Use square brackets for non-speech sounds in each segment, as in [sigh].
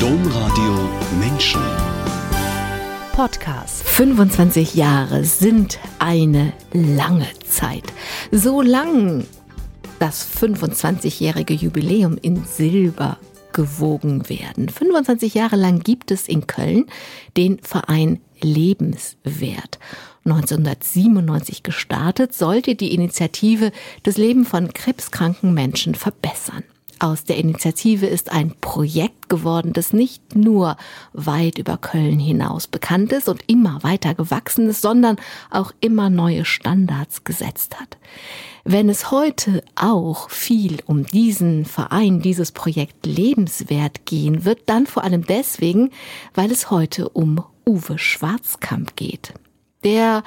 Domradio Menschen. Podcast. 25 Jahre sind eine lange Zeit. So lang das 25-jährige Jubiläum in Silber gewogen werden. 25 Jahre lang gibt es in Köln den Verein Lebenswert. 1997 gestartet, sollte die Initiative das Leben von krebskranken Menschen verbessern. Aus der Initiative ist ein Projekt geworden, das nicht nur weit über Köln hinaus bekannt ist und immer weiter gewachsen ist, sondern auch immer neue Standards gesetzt hat. Wenn es heute auch viel um diesen Verein, dieses Projekt lebenswert gehen wird, dann vor allem deswegen, weil es heute um Uwe Schwarzkamp geht. Der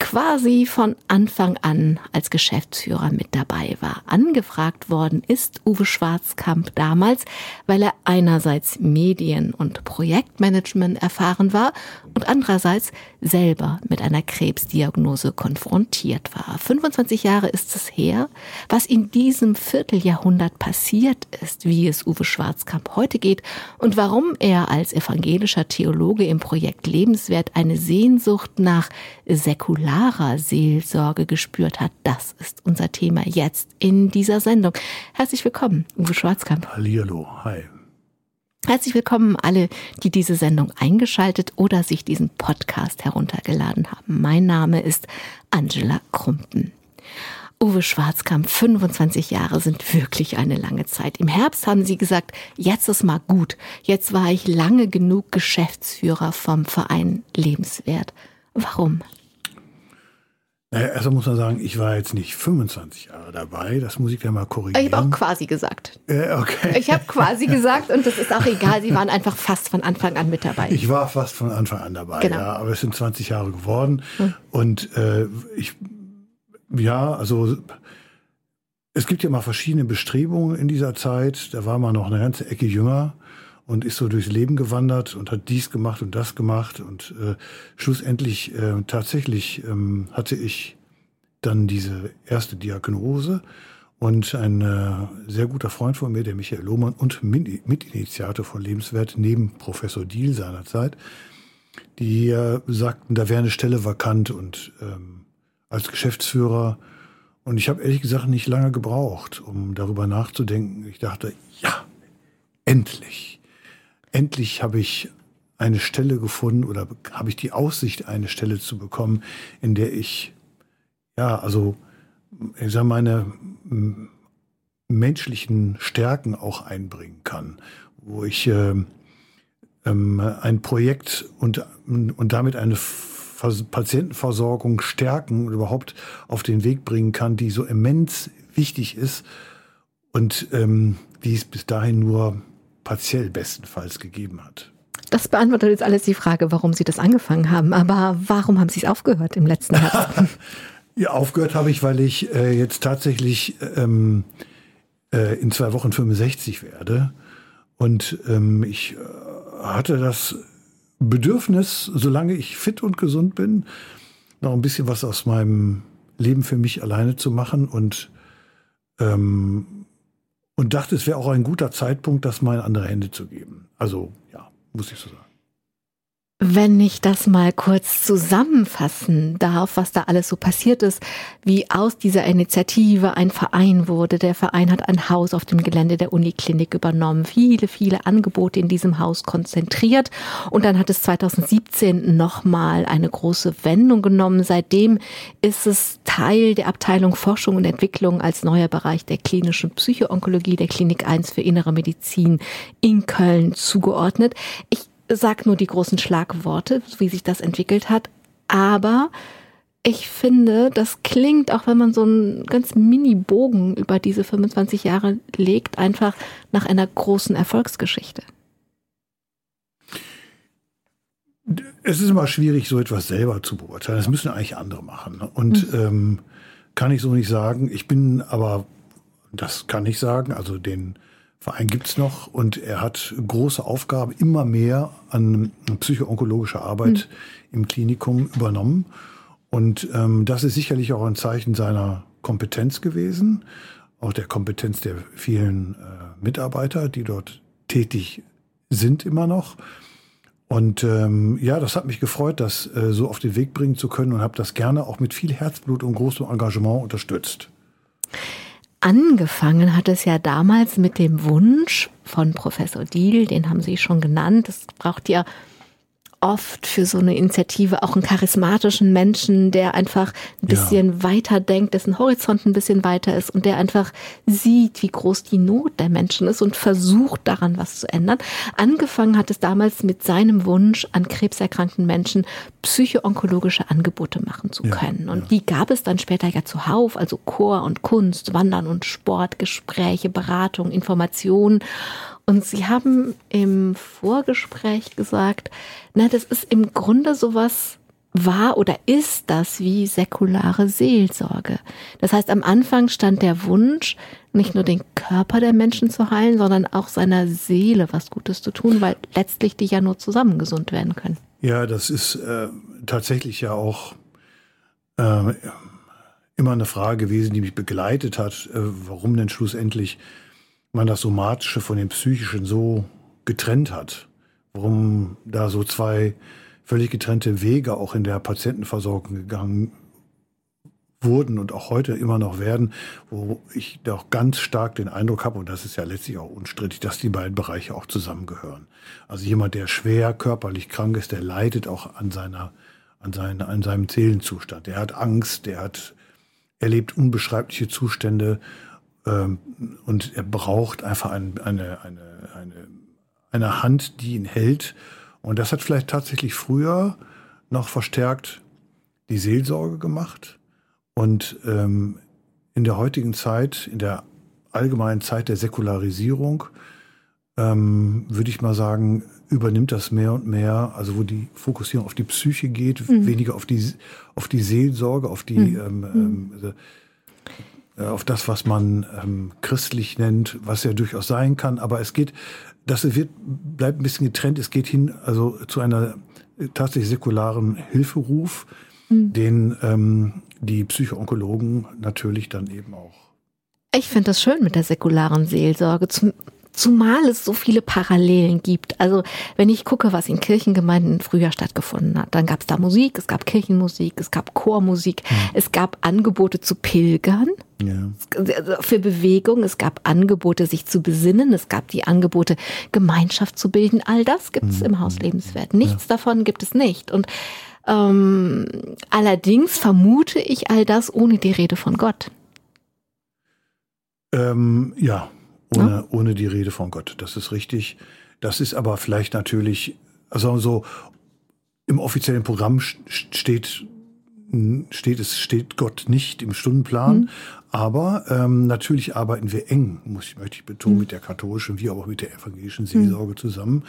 quasi von Anfang an als Geschäftsführer mit dabei war. Angefragt worden ist Uwe Schwarzkamp damals, weil er einerseits Medien- und Projektmanagement erfahren war und andererseits selber mit einer Krebsdiagnose konfrontiert war. 25 Jahre ist es her, was in diesem Vierteljahrhundert passiert ist, wie es Uwe Schwarzkamp heute geht und warum er als evangelischer Theologe im Projekt Lebenswert eine Sehnsucht nach säkular klarer Seelsorge gespürt hat. Das ist unser Thema jetzt in dieser Sendung. Herzlich willkommen, Uwe Schwarzkamp. Hallihallo, hi. Herzlich willkommen alle, die diese Sendung eingeschaltet oder sich diesen Podcast heruntergeladen haben. Mein Name ist Angela Krumpen. Uwe Schwarzkamp, 25 Jahre sind wirklich eine lange Zeit. Im Herbst haben Sie gesagt, jetzt ist mal gut. Jetzt war ich lange genug Geschäftsführer vom Verein Lebenswert. Warum? Naja, erstmal muss man sagen, ich war jetzt nicht 25 Jahre dabei, das muss ich ja mal korrigieren. Ich habe auch quasi gesagt. Äh, okay. Ich habe quasi gesagt und das ist auch egal, Sie waren einfach fast von Anfang an mit dabei. Ich war fast von Anfang an dabei, genau. ja, aber es sind 20 Jahre geworden hm. und äh, ich, ja, also es gibt ja mal verschiedene Bestrebungen in dieser Zeit, da war man noch eine ganze Ecke jünger und ist so durchs Leben gewandert und hat dies gemacht und das gemacht. Und äh, schlussendlich äh, tatsächlich ähm, hatte ich dann diese erste Diagnose. Und ein äh, sehr guter Freund von mir, der Michael Lohmann und Mitinitiator von Lebenswert, neben Professor Diel seinerzeit, die äh, sagten, da wäre eine Stelle vakant und ähm, als Geschäftsführer. Und ich habe ehrlich gesagt nicht lange gebraucht, um darüber nachzudenken. Ich dachte, ja, endlich endlich habe ich eine Stelle gefunden oder habe ich die Aussicht, eine Stelle zu bekommen, in der ich, ja, also, ich sage meine menschlichen Stärken auch einbringen kann, wo ich äh, ähm, ein Projekt und, und damit eine Patientenversorgung stärken und überhaupt auf den Weg bringen kann, die so immens wichtig ist und ähm, die es bis dahin nur partiell bestenfalls gegeben hat. Das beantwortet jetzt alles die Frage, warum Sie das angefangen haben. Aber warum haben Sie es aufgehört im letzten Herbst? [laughs] ja, aufgehört habe ich, weil ich äh, jetzt tatsächlich ähm, äh, in zwei Wochen 65 werde. Und ähm, ich äh, hatte das Bedürfnis, solange ich fit und gesund bin, noch ein bisschen was aus meinem Leben für mich alleine zu machen und ähm, und dachte, es wäre auch ein guter Zeitpunkt, das mal in andere Hände zu geben. Also ja, muss ich so sagen. Wenn ich das mal kurz zusammenfassen darf, was da alles so passiert ist, wie aus dieser Initiative ein Verein wurde. Der Verein hat ein Haus auf dem Gelände der Uniklinik übernommen, viele, viele Angebote in diesem Haus konzentriert und dann hat es 2017 nochmal eine große Wendung genommen. Seitdem ist es Teil der Abteilung Forschung und Entwicklung als neuer Bereich der klinischen Psychoonkologie der Klinik 1 für innere Medizin in Köln zugeordnet. Ich sag nur die großen Schlagworte, wie sich das entwickelt hat. Aber ich finde, das klingt, auch wenn man so einen ganz Mini-Bogen über diese 25 Jahre legt, einfach nach einer großen Erfolgsgeschichte. Es ist immer schwierig, so etwas selber zu beurteilen. Das müssen eigentlich andere machen. Und mhm. ähm, kann ich so nicht sagen. Ich bin aber, das kann ich sagen, also den Verein gibt's noch und er hat große Aufgaben, immer mehr an psychoonkologischer Arbeit mhm. im Klinikum übernommen. Und ähm, das ist sicherlich auch ein Zeichen seiner Kompetenz gewesen, auch der Kompetenz der vielen äh, Mitarbeiter, die dort tätig sind immer noch. Und ähm, ja, das hat mich gefreut, das äh, so auf den Weg bringen zu können und habe das gerne auch mit viel Herzblut und großem Engagement unterstützt. Angefangen hat es ja damals mit dem Wunsch von Professor Diel, den haben Sie schon genannt. Es braucht ja oft für so eine Initiative auch einen charismatischen Menschen, der einfach ein bisschen ja. weiter denkt, dessen Horizont ein bisschen weiter ist und der einfach sieht, wie groß die Not der Menschen ist und versucht daran was zu ändern. Angefangen hat es damals mit seinem Wunsch, an krebserkrankten Menschen psychoonkologische Angebote machen zu können. Ja, und ja. die gab es dann später ja zuhauf, also Chor und Kunst, Wandern und Sport, Gespräche, Beratung, Information. Und Sie haben im Vorgespräch gesagt, na, das ist im Grunde sowas war oder ist das wie säkulare Seelsorge. Das heißt, am Anfang stand der Wunsch, nicht nur den Körper der Menschen zu heilen, sondern auch seiner Seele was Gutes zu tun, weil letztlich die ja nur zusammen gesund werden können. Ja, das ist äh, tatsächlich ja auch äh, immer eine Frage gewesen, die mich begleitet hat, äh, warum denn schlussendlich man das Somatische von dem Psychischen so getrennt hat. Warum da so zwei völlig getrennte Wege auch in der Patientenversorgung gegangen wurden und auch heute immer noch werden, wo ich doch ganz stark den Eindruck habe, und das ist ja letztlich auch unstrittig, dass die beiden Bereiche auch zusammengehören. Also jemand, der schwer körperlich krank ist, der leidet auch an seiner, an seiner, an seinem Seelenzustand. Der hat Angst, der hat, erlebt unbeschreibliche Zustände ähm, und er braucht einfach ein, eine, eine, eine, eine Hand, die ihn hält. Und das hat vielleicht tatsächlich früher noch verstärkt die Seelsorge gemacht. Und ähm, in der heutigen Zeit, in der allgemeinen Zeit der Säkularisierung, ähm, würde ich mal sagen, übernimmt das mehr und mehr, also wo die Fokussierung auf die Psyche geht, mhm. weniger auf die, auf die Seelsorge, auf die mhm. ähm, ähm, also auf das, was man ähm, christlich nennt, was ja durchaus sein kann. Aber es geht, das wird, bleibt ein bisschen getrennt. Es geht hin, also zu einer äh, tatsächlich säkularen Hilferuf, mhm. den ähm, die Psychoonkologen natürlich dann eben auch. Ich finde das schön mit der säkularen Seelsorge. Zum, Zumal es so viele Parallelen gibt. Also wenn ich gucke, was in Kirchengemeinden früher stattgefunden hat, dann gab es da Musik, es gab Kirchenmusik, es gab Chormusik, mhm. es gab Angebote zu pilgern. Ja. Also für Bewegung, es gab Angebote, sich zu besinnen, es gab die Angebote, Gemeinschaft zu bilden. All das gibt es mhm. im Haus Lebenswert. Nichts ja. davon gibt es nicht. Und ähm, allerdings vermute ich all das ohne die Rede von Gott. Ähm, ja, ohne, ja? ohne die Rede von Gott. Das ist richtig. Das ist aber vielleicht natürlich, also so im offiziellen Programm steht steht es steht Gott nicht im Stundenplan, mhm. aber ähm, natürlich arbeiten wir eng, muss ich möchte ich betonen, mhm. mit der katholischen wie auch mit der evangelischen Seelsorge mhm. zusammen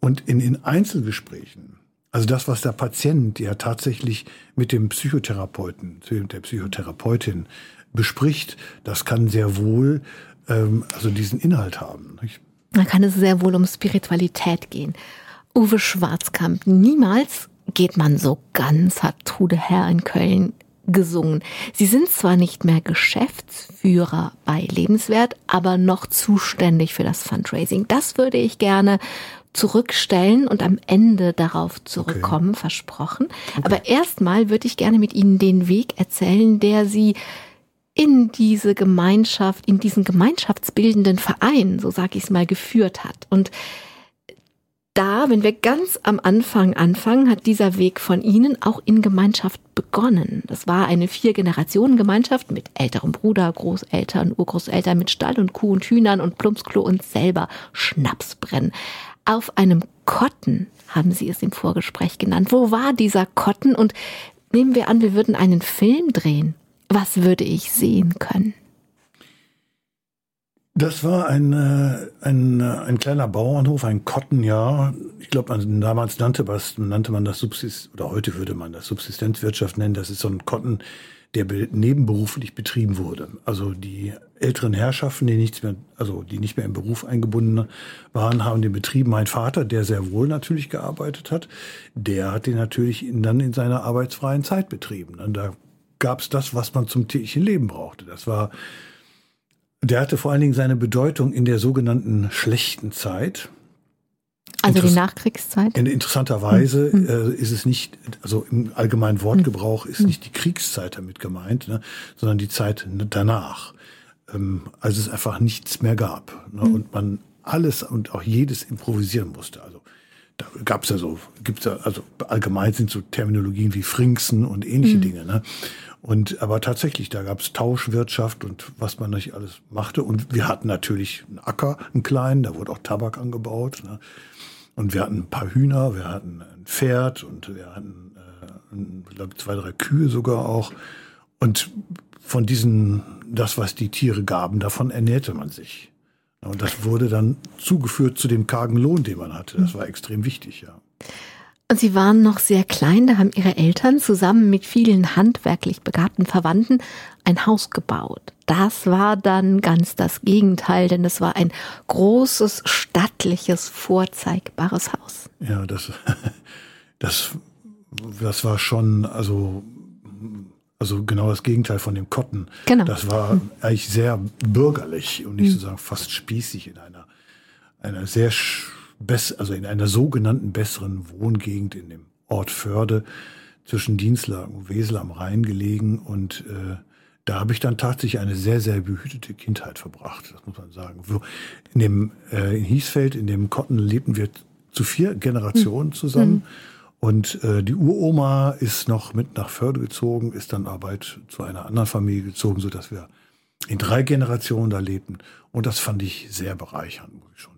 und in in Einzelgesprächen also das, was der Patient ja tatsächlich mit dem Psychotherapeuten, mit der Psychotherapeutin bespricht, das kann sehr wohl ähm, also diesen Inhalt haben. Nicht? Da kann es sehr wohl um Spiritualität gehen. Uwe Schwarzkamp, niemals geht man so ganz, hat Trude Herr in Köln gesungen. Sie sind zwar nicht mehr Geschäftsführer bei Lebenswert, aber noch zuständig für das Fundraising. Das würde ich gerne zurückstellen und am Ende darauf zurückkommen, okay. versprochen. Okay. Aber erstmal würde ich gerne mit Ihnen den Weg erzählen, der Sie in diese Gemeinschaft, in diesen gemeinschaftsbildenden Verein, so sage ich es mal, geführt hat. Und da, wenn wir ganz am Anfang anfangen, hat dieser Weg von Ihnen auch in Gemeinschaft begonnen. Das war eine Vier-Generationen-Gemeinschaft mit älterem Bruder, Großeltern, Urgroßeltern, mit Stall und Kuh und Hühnern und Plumpsklo und selber Schnapsbrennen. Auf einem Kotten haben Sie es im Vorgespräch genannt. Wo war dieser Kotten? Und nehmen wir an, wir würden einen Film drehen was würde ich sehen können? Das war ein, äh, ein, äh, ein kleiner Bauernhof, ein Kottenjahr. Ich glaube, damals nannte, was, nannte man das Subsist oder heute würde man das Subsistenzwirtschaft nennen. Das ist so ein Kotten, der nebenberuflich betrieben wurde. Also die älteren Herrschaften, die nichts mehr, also die nicht mehr im Beruf eingebunden waren, haben den betrieben. Mein Vater, der sehr wohl natürlich gearbeitet hat, der hat den natürlich dann in seiner arbeitsfreien Zeit betrieben. Und da gab es das, was man zum täglichen Leben brauchte. Das war, der hatte vor allen Dingen seine Bedeutung in der sogenannten schlechten Zeit. Also die Nachkriegszeit? Interessanterweise mhm. äh, ist es nicht, also im allgemeinen Wortgebrauch ist nicht die Kriegszeit damit gemeint, ne, sondern die Zeit danach, ähm, als es einfach nichts mehr gab ne, mhm. und man alles und auch jedes improvisieren musste. Also da gab es ja so, gibt's ja, also allgemein sind so Terminologien wie Frinksen und ähnliche mhm. Dinge. Ne? Und aber tatsächlich, da gab es Tauschwirtschaft und was man nicht alles machte. Und wir hatten natürlich einen Acker, einen kleinen, da wurde auch Tabak angebaut. Ne? Und wir hatten ein paar Hühner, wir hatten ein Pferd und wir hatten, äh, glaube zwei, drei Kühe sogar auch. Und von diesen, das, was die Tiere gaben, davon ernährte man sich. Und das wurde dann zugeführt zu dem kargen Lohn, den man hatte. Das war extrem wichtig, ja. Und Sie waren noch sehr klein, da haben Ihre Eltern zusammen mit vielen handwerklich begabten Verwandten ein Haus gebaut. Das war dann ganz das Gegenteil, denn es war ein großes, stattliches, vorzeigbares Haus. Ja, das, [laughs] das, das war schon, also, also genau das Gegenteil von dem Kotten. Genau. Das war eigentlich sehr bürgerlich und nicht mhm. sozusagen fast spießig in einer, einer sehr also in einer sogenannten besseren Wohngegend in dem Ort Förde zwischen Dienstlagen und Wesel am Rhein gelegen und äh, da habe ich dann tatsächlich eine sehr, sehr behütete Kindheit verbracht, das muss man sagen. In dem äh, in Hiesfeld, in dem Kotten lebten wir zu vier Generationen hm. zusammen. Mhm. Und äh, die Uroma ist noch mit nach Förde gezogen, ist dann Arbeit zu einer anderen Familie gezogen, so dass wir in drei Generationen da lebten. Und das fand ich sehr bereichernd, muss ich schon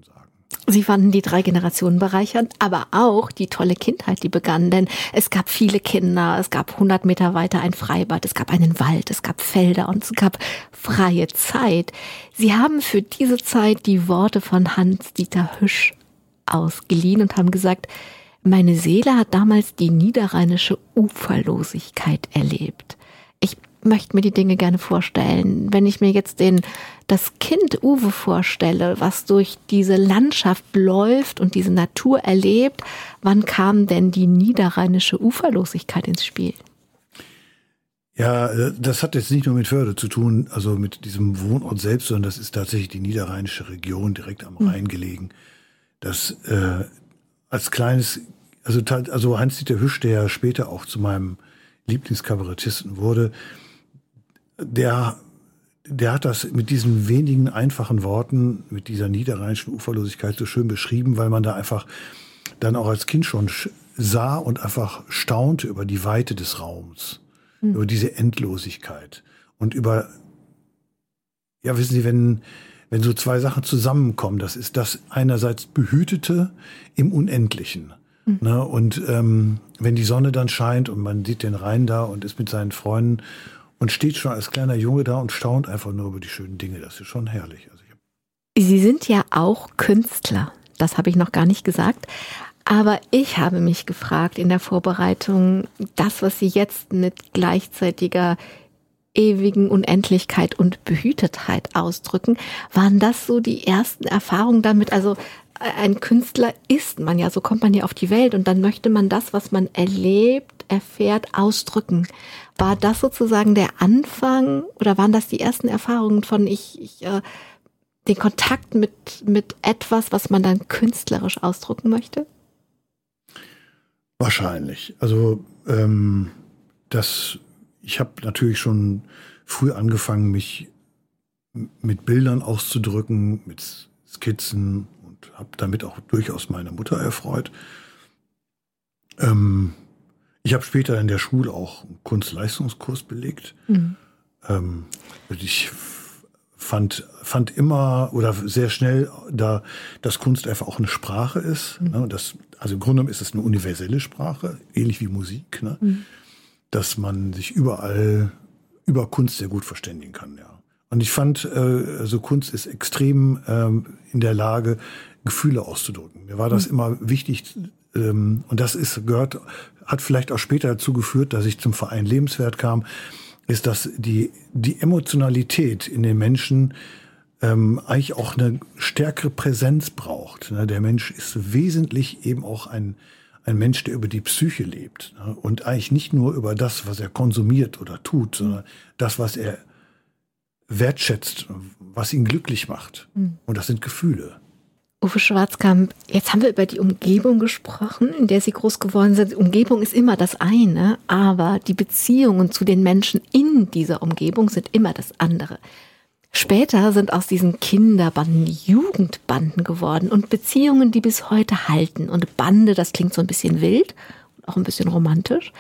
Sie fanden die drei Generationen bereichernd, aber auch die tolle Kindheit, die begann, denn es gab viele Kinder, es gab 100 Meter weiter ein Freibad, es gab einen Wald, es gab Felder und es gab freie Zeit. Sie haben für diese Zeit die Worte von Hans-Dieter Hüsch ausgeliehen und haben gesagt, meine Seele hat damals die niederrheinische Uferlosigkeit erlebt. Ich möchte mir die Dinge gerne vorstellen. Wenn ich mir jetzt den, das Kind Uwe vorstelle, was durch diese Landschaft läuft und diese Natur erlebt, wann kam denn die niederrheinische Uferlosigkeit ins Spiel? Ja, das hat jetzt nicht nur mit Förde zu tun, also mit diesem Wohnort selbst, sondern das ist tatsächlich die niederrheinische Region direkt am hm. Rhein gelegen. Das äh, als kleines, also, also Hans-Dieter Hüsch, der ja später auch zu meinem Lieblingskabarettisten wurde, der, der hat das mit diesen wenigen einfachen Worten, mit dieser niederrheinischen Uferlosigkeit so schön beschrieben, weil man da einfach dann auch als Kind schon sah und einfach staunte über die Weite des Raums, mhm. über diese Endlosigkeit und über, ja, wissen Sie, wenn, wenn so zwei Sachen zusammenkommen, das ist das einerseits Behütete im Unendlichen. Mhm. Ne? Und ähm, wenn die Sonne dann scheint und man sieht den Rhein da und ist mit seinen Freunden und steht schon als kleiner Junge da und staunt einfach nur über die schönen Dinge. Das ist schon herrlich. Also Sie sind ja auch Künstler. Das habe ich noch gar nicht gesagt. Aber ich habe mich gefragt in der Vorbereitung, das, was Sie jetzt mit gleichzeitiger ewigen Unendlichkeit und Behütetheit ausdrücken, waren das so die ersten Erfahrungen damit? Also ein Künstler ist man ja, so kommt man ja auf die Welt und dann möchte man das, was man erlebt, erfährt, ausdrücken. War das sozusagen der Anfang oder waren das die ersten Erfahrungen von ich, ich äh, den Kontakt mit, mit etwas, was man dann künstlerisch ausdrucken möchte? Wahrscheinlich. Also ähm, das, ich habe natürlich schon früh angefangen, mich mit Bildern auszudrücken, mit Skizzen und habe damit auch durchaus meine Mutter erfreut. Ähm, ich habe später in der Schule auch einen Kunstleistungskurs belegt. Mhm. Ähm, ich fand, fand immer oder sehr schnell, da dass Kunst einfach auch eine Sprache ist. Mhm. Ne, das, also im Grunde genommen ist es eine universelle Sprache, ähnlich wie Musik, ne, mhm. dass man sich überall über Kunst sehr gut verständigen kann. Ja. Und ich fand, äh, also Kunst ist extrem ähm, in der Lage, Gefühle auszudrücken. Mir war das mhm. immer wichtig, ähm, und das ist gehört hat vielleicht auch später dazu geführt, dass ich zum Verein Lebenswert kam, ist, dass die, die Emotionalität in den Menschen ähm, eigentlich auch eine stärkere Präsenz braucht. Ne? Der Mensch ist wesentlich eben auch ein, ein Mensch, der über die Psyche lebt ne? und eigentlich nicht nur über das, was er konsumiert oder tut, sondern das, was er wertschätzt, was ihn glücklich macht. Mhm. Und das sind Gefühle. Uwe Schwarzkamp, jetzt haben wir über die Umgebung gesprochen, in der Sie groß geworden sind. Umgebung ist immer das eine, aber die Beziehungen zu den Menschen in dieser Umgebung sind immer das andere. Später sind aus diesen Kinderbanden Jugendbanden geworden und Beziehungen, die bis heute halten. Und Bande, das klingt so ein bisschen wild und auch ein bisschen romantisch.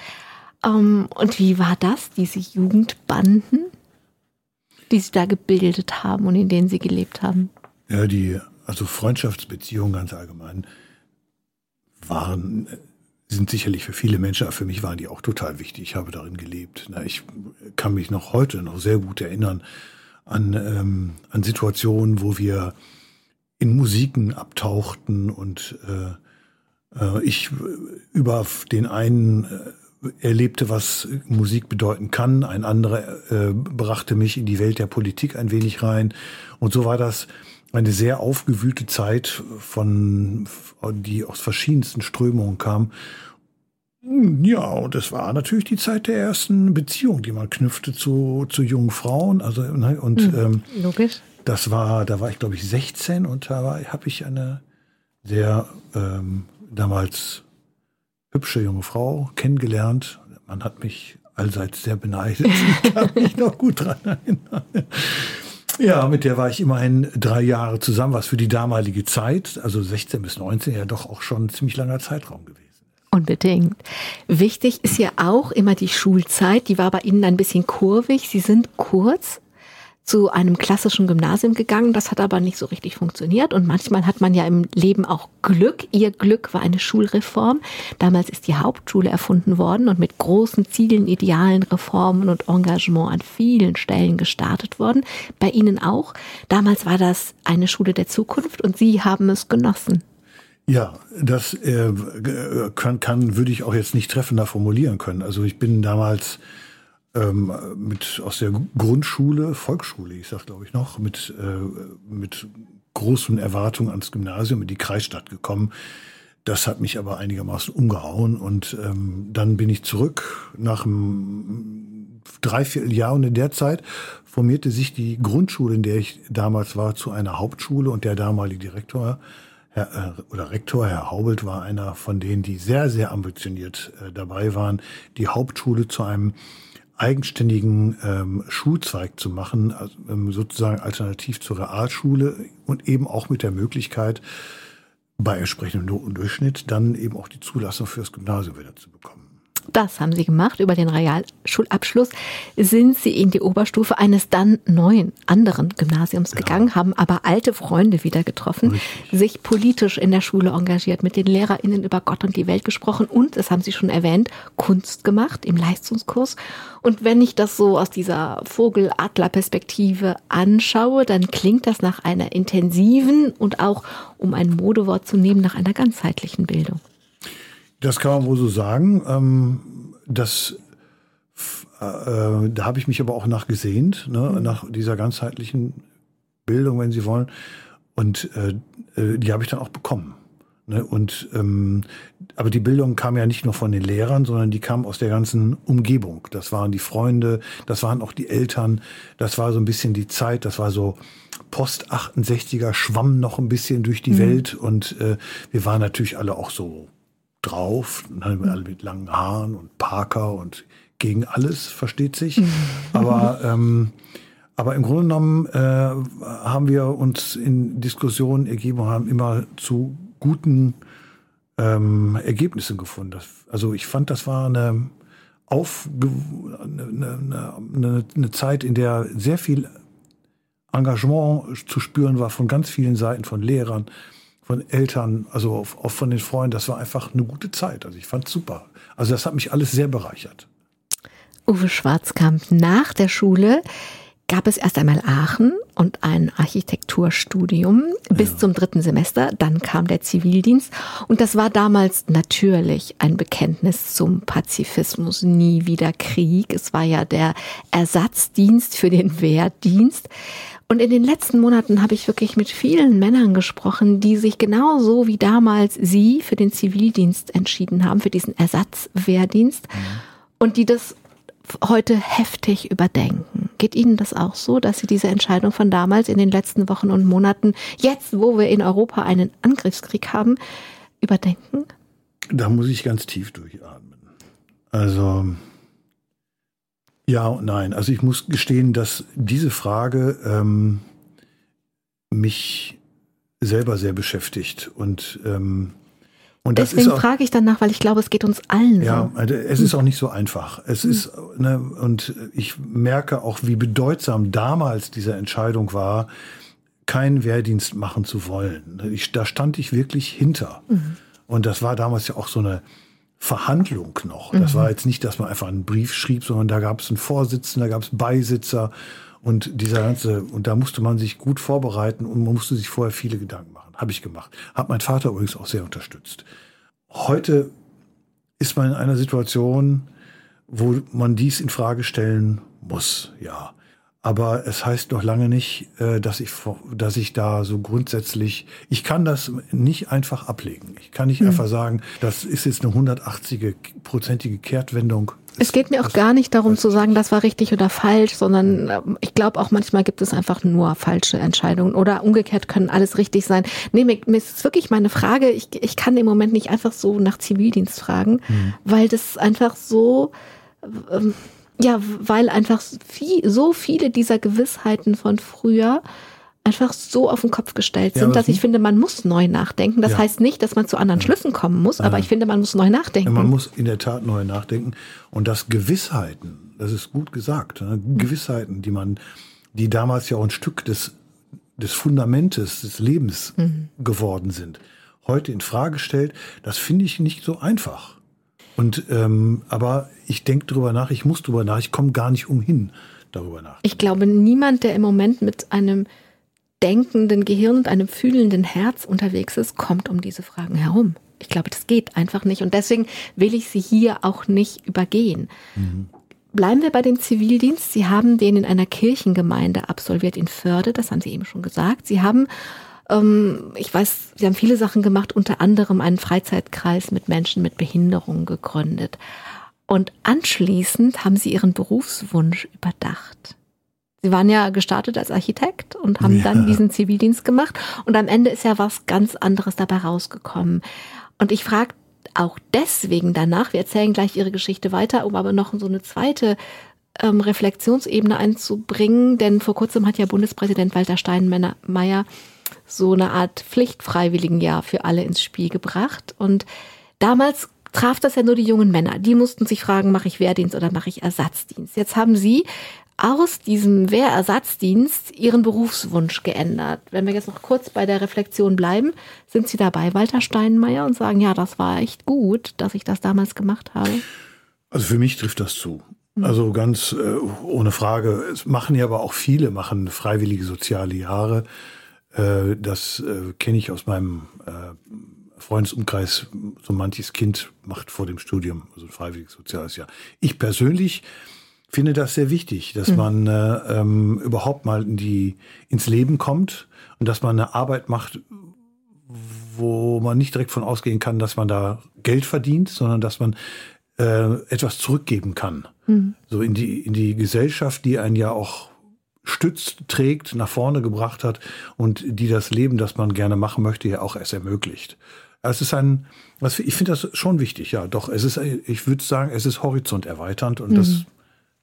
Ähm, und wie war das, diese Jugendbanden, die Sie da gebildet haben und in denen Sie gelebt haben? Ja, die, also Freundschaftsbeziehungen ganz allgemein waren, sind sicherlich für viele Menschen, aber für mich waren die auch total wichtig. Ich habe darin gelebt. Ich kann mich noch heute noch sehr gut erinnern, an, ähm, an Situationen, wo wir in Musiken abtauchten und äh, äh, ich über den einen äh, erlebte, was Musik bedeuten kann, ein anderer äh, brachte mich in die Welt der Politik ein wenig rein und so war das eine sehr aufgewühlte Zeit von, die aus verschiedensten Strömungen kam ja, und es war natürlich die Zeit der ersten Beziehung, die man knüpfte zu, zu jungen Frauen. Also, ne, und mhm, ähm, logisch. Das war, da war ich glaube ich 16 und da habe ich eine sehr ähm, damals hübsche junge Frau kennengelernt. Man hat mich allseits sehr beneidet. Ich [laughs] kann mich noch gut dran erinnern. Ja, mit der war ich immerhin drei Jahre zusammen, was für die damalige Zeit, also 16 bis 19, ja doch auch schon ein ziemlich langer Zeitraum gewesen. Unbedingt. Wichtig ist ja auch immer die Schulzeit. Die war bei Ihnen ein bisschen kurvig. Sie sind kurz zu einem klassischen Gymnasium gegangen. Das hat aber nicht so richtig funktioniert. Und manchmal hat man ja im Leben auch Glück. Ihr Glück war eine Schulreform. Damals ist die Hauptschule erfunden worden und mit großen Zielen, idealen Reformen und Engagement an vielen Stellen gestartet worden. Bei Ihnen auch. Damals war das eine Schule der Zukunft und Sie haben es genossen. Ja, das äh, kann, kann, würde ich auch jetzt nicht treffender formulieren können. Also ich bin damals ähm, mit aus der Grundschule, Volksschule, ich sag glaube ich noch, mit äh, mit großen Erwartungen ans Gymnasium in die Kreisstadt gekommen. Das hat mich aber einigermaßen umgehauen und ähm, dann bin ich zurück nach einem Dreivierteljahr und in der Zeit formierte sich die Grundschule, in der ich damals war, zu einer Hauptschule und der damalige Direktor Herr, äh, oder Rektor, Herr Haubelt, war einer von denen, die sehr, sehr ambitioniert äh, dabei waren, die Hauptschule zu einem eigenständigen ähm, Schulzweig zu machen, also, ähm, sozusagen alternativ zur Realschule und eben auch mit der Möglichkeit, bei entsprechendem Notendurchschnitt dann eben auch die Zulassung fürs Gymnasium wieder zu bekommen. Das haben sie gemacht. Über den Realschulabschluss sind sie in die Oberstufe eines dann neuen anderen Gymnasiums ja. gegangen, haben aber alte Freunde wieder getroffen, Richtig. sich politisch in der Schule engagiert, mit den LehrerInnen über Gott und die Welt gesprochen und, das haben Sie schon erwähnt, Kunst gemacht im Leistungskurs. Und wenn ich das so aus dieser Vogel-Adler-Perspektive anschaue, dann klingt das nach einer intensiven und auch, um ein Modewort zu nehmen, nach einer ganzheitlichen Bildung. Das kann man wohl so sagen. Ähm, das, äh, da habe ich mich aber auch nachgesehnt, ne, mhm. nach dieser ganzheitlichen Bildung, wenn Sie wollen. Und äh, äh, die habe ich dann auch bekommen. Ne? Und ähm, aber die Bildung kam ja nicht nur von den Lehrern, sondern die kam aus der ganzen Umgebung. Das waren die Freunde, das waren auch die Eltern, das war so ein bisschen die Zeit, das war so Post 68er schwamm noch ein bisschen durch die mhm. Welt und äh, wir waren natürlich alle auch so drauf, alle mit langen Haaren und Parker und gegen alles, versteht sich. aber, ähm, aber im Grunde genommen äh, haben wir uns in Diskussionen ergeben und haben immer zu guten ähm, Ergebnissen gefunden. Das, also ich fand, das war eine, Aufge eine, eine, eine Zeit, in der sehr viel Engagement zu spüren war von ganz vielen Seiten, von Lehrern, von Eltern, also auch von den Freunden. Das war einfach eine gute Zeit. Also ich fand super. Also das hat mich alles sehr bereichert. Uwe Schwarzkamp, nach der Schule gab es erst einmal Aachen und ein Architekturstudium bis ja. zum dritten Semester. Dann kam der Zivildienst. Und das war damals natürlich ein Bekenntnis zum Pazifismus. Nie wieder Krieg. Es war ja der Ersatzdienst für den Wehrdienst. Und in den letzten Monaten habe ich wirklich mit vielen Männern gesprochen, die sich genauso wie damals sie für den Zivildienst entschieden haben, für diesen Ersatzwehrdienst. Mhm. Und die das heute heftig überdenken. Geht Ihnen das auch so, dass Sie diese Entscheidung von damals in den letzten Wochen und Monaten, jetzt wo wir in Europa einen Angriffskrieg haben, überdenken? Da muss ich ganz tief durchatmen. Also ja und nein. Also ich muss gestehen, dass diese Frage ähm, mich selber sehr beschäftigt und ähm, und Deswegen auch, frage ich danach, weil ich glaube, es geht uns allen ja, so. Ja, es ist auch nicht so einfach. Es mhm. ist, ne, und ich merke auch, wie bedeutsam damals diese Entscheidung war, keinen Wehrdienst machen zu wollen. Ich, da stand ich wirklich hinter. Mhm. Und das war damals ja auch so eine Verhandlung noch. Das mhm. war jetzt nicht, dass man einfach einen Brief schrieb, sondern da gab es einen Vorsitzenden, da gab es Beisitzer und dieser ganze, und da musste man sich gut vorbereiten und man musste sich vorher viele Gedanken machen. Habe ich gemacht. Hat mein Vater übrigens auch sehr unterstützt. Heute ist man in einer Situation, wo man dies in Frage stellen muss, ja. Aber es heißt noch lange nicht, äh, dass ich, dass ich da so grundsätzlich, ich kann das nicht einfach ablegen. Ich kann nicht hm. einfach sagen, das ist jetzt eine 180-prozentige Kehrtwendung. Es geht mir auch gar nicht darum zu sagen, das war richtig oder falsch, sondern ähm, ich glaube auch manchmal gibt es einfach nur falsche Entscheidungen oder umgekehrt können alles richtig sein. Nee, mir, mir ist wirklich meine Frage, ich, ich kann im Moment nicht einfach so nach Zivildienst fragen, hm. weil das einfach so, ähm, ja, weil einfach viel, so viele dieser Gewissheiten von früher einfach so auf den Kopf gestellt sind, ja, dass ich finde, man muss neu nachdenken. Das ja. heißt nicht, dass man zu anderen ja. Schlüssen kommen muss, aber ich finde, man muss neu nachdenken. man muss in der Tat neu nachdenken. Und das Gewissheiten, das ist gut gesagt, ne? Gewissheiten, die man, die damals ja auch ein Stück des, des Fundamentes des Lebens mhm. geworden sind, heute in Frage stellt, das finde ich nicht so einfach. Und ähm, aber ich denke drüber nach, ich muss drüber nach, ich komme gar nicht umhin, darüber nach. Ich glaube, niemand, der im Moment mit einem denkenden Gehirn und einem fühlenden Herz unterwegs ist, kommt um diese Fragen herum. Ich glaube, das geht einfach nicht. Und deswegen will ich sie hier auch nicht übergehen. Mhm. Bleiben wir bei dem Zivildienst. Sie haben den in einer Kirchengemeinde absolviert in Förde, das haben Sie eben schon gesagt. Sie haben ich weiß, Sie haben viele Sachen gemacht, unter anderem einen Freizeitkreis mit Menschen mit Behinderung gegründet. Und anschließend haben Sie Ihren Berufswunsch überdacht. Sie waren ja gestartet als Architekt und haben ja. dann diesen Zivildienst gemacht. Und am Ende ist ja was ganz anderes dabei rausgekommen. Und ich frage auch deswegen danach, wir erzählen gleich Ihre Geschichte weiter, um aber noch so eine zweite ähm, Reflexionsebene einzubringen. Denn vor kurzem hat ja Bundespräsident Walter Steinmeier so eine Art Pflichtfreiwilligenjahr für alle ins Spiel gebracht. Und damals traf das ja nur die jungen Männer. Die mussten sich fragen, mache ich Wehrdienst oder mache ich Ersatzdienst? Jetzt haben sie aus diesem Wehrersatzdienst ihren Berufswunsch geändert. Wenn wir jetzt noch kurz bei der Reflexion bleiben, sind Sie dabei, Walter Steinmeier, und sagen, ja, das war echt gut, dass ich das damals gemacht habe? Also für mich trifft das zu. Also ganz äh, ohne Frage. Es machen ja aber auch viele, machen freiwillige soziale Jahre. Äh, das äh, kenne ich aus meinem äh, Freundesumkreis. So manches Kind macht vor dem Studium so ein freiwilliges soziales Jahr. Ich persönlich finde das sehr wichtig, dass mhm. man äh, ähm, überhaupt mal in die, ins Leben kommt und dass man eine Arbeit macht, wo man nicht direkt von ausgehen kann, dass man da Geld verdient, sondern dass man äh, etwas zurückgeben kann. Mhm. So in die, in die Gesellschaft, die einen ja auch stützt, trägt, nach vorne gebracht hat und die das Leben, das man gerne machen möchte, ja auch erst ermöglicht. Es ist ein, was ich finde das schon wichtig, ja, doch. Es ist, ich würde sagen, es ist horizonterweiternd und mhm. das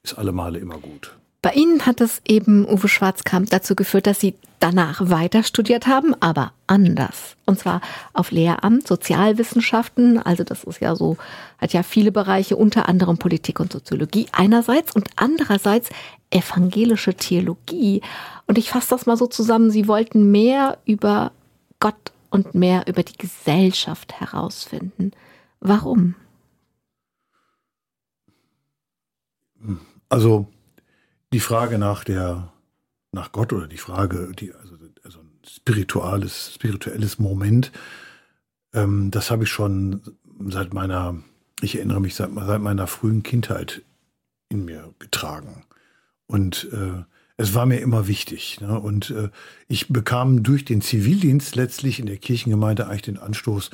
ist alle Male immer gut. Bei Ihnen hat es eben Uwe Schwarzkamp dazu geführt, dass Sie danach weiter studiert haben, aber anders. Und zwar auf Lehramt, Sozialwissenschaften, also das ist ja so, hat ja viele Bereiche, unter anderem Politik und Soziologie einerseits und andererseits evangelische Theologie. Und ich fasse das mal so zusammen, Sie wollten mehr über Gott und mehr über die Gesellschaft herausfinden. Warum? Also die Frage nach der, nach Gott oder die Frage, die, also, also ein spirituelles, spirituelles Moment, ähm, das habe ich schon seit meiner, ich erinnere mich seit, seit meiner frühen Kindheit in mir getragen. Und äh, es war mir immer wichtig. Ne? Und äh, ich bekam durch den Zivildienst letztlich in der Kirchengemeinde eigentlich den Anstoß,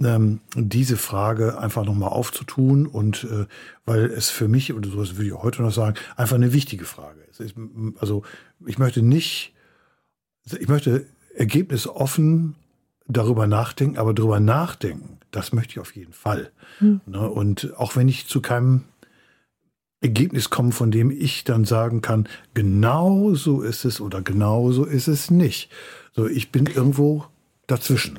ähm, diese Frage einfach nochmal aufzutun und äh, weil es für mich, oder so würde ich heute noch sagen, einfach eine wichtige Frage ist. Also ich möchte nicht, ich möchte ergebnisoffen darüber nachdenken, aber darüber nachdenken, das möchte ich auf jeden Fall. Hm. Ne? Und auch wenn ich zu keinem Ergebnis komme, von dem ich dann sagen kann, genau so ist es oder genau so ist es nicht. So, ich bin irgendwo dazwischen.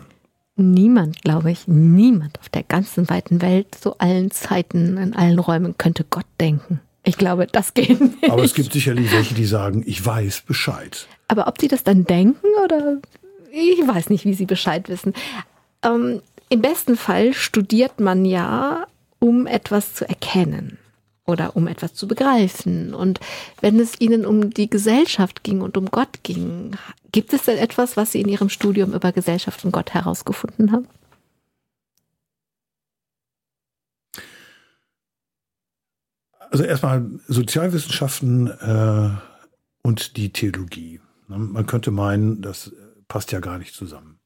Niemand, glaube ich, niemand auf der ganzen weiten Welt, zu allen Zeiten, in allen Räumen könnte Gott denken. Ich glaube, das geht nicht. Aber es gibt sicherlich welche, die sagen, ich weiß Bescheid. Aber ob sie das dann denken oder ich weiß nicht, wie sie Bescheid wissen. Ähm, Im besten Fall studiert man ja, um etwas zu erkennen oder um etwas zu begreifen. Und wenn es Ihnen um die Gesellschaft ging und um Gott ging, gibt es denn etwas, was Sie in Ihrem Studium über Gesellschaft und Gott herausgefunden haben? Also erstmal Sozialwissenschaften äh, und die Theologie. Man könnte meinen, das passt ja gar nicht zusammen.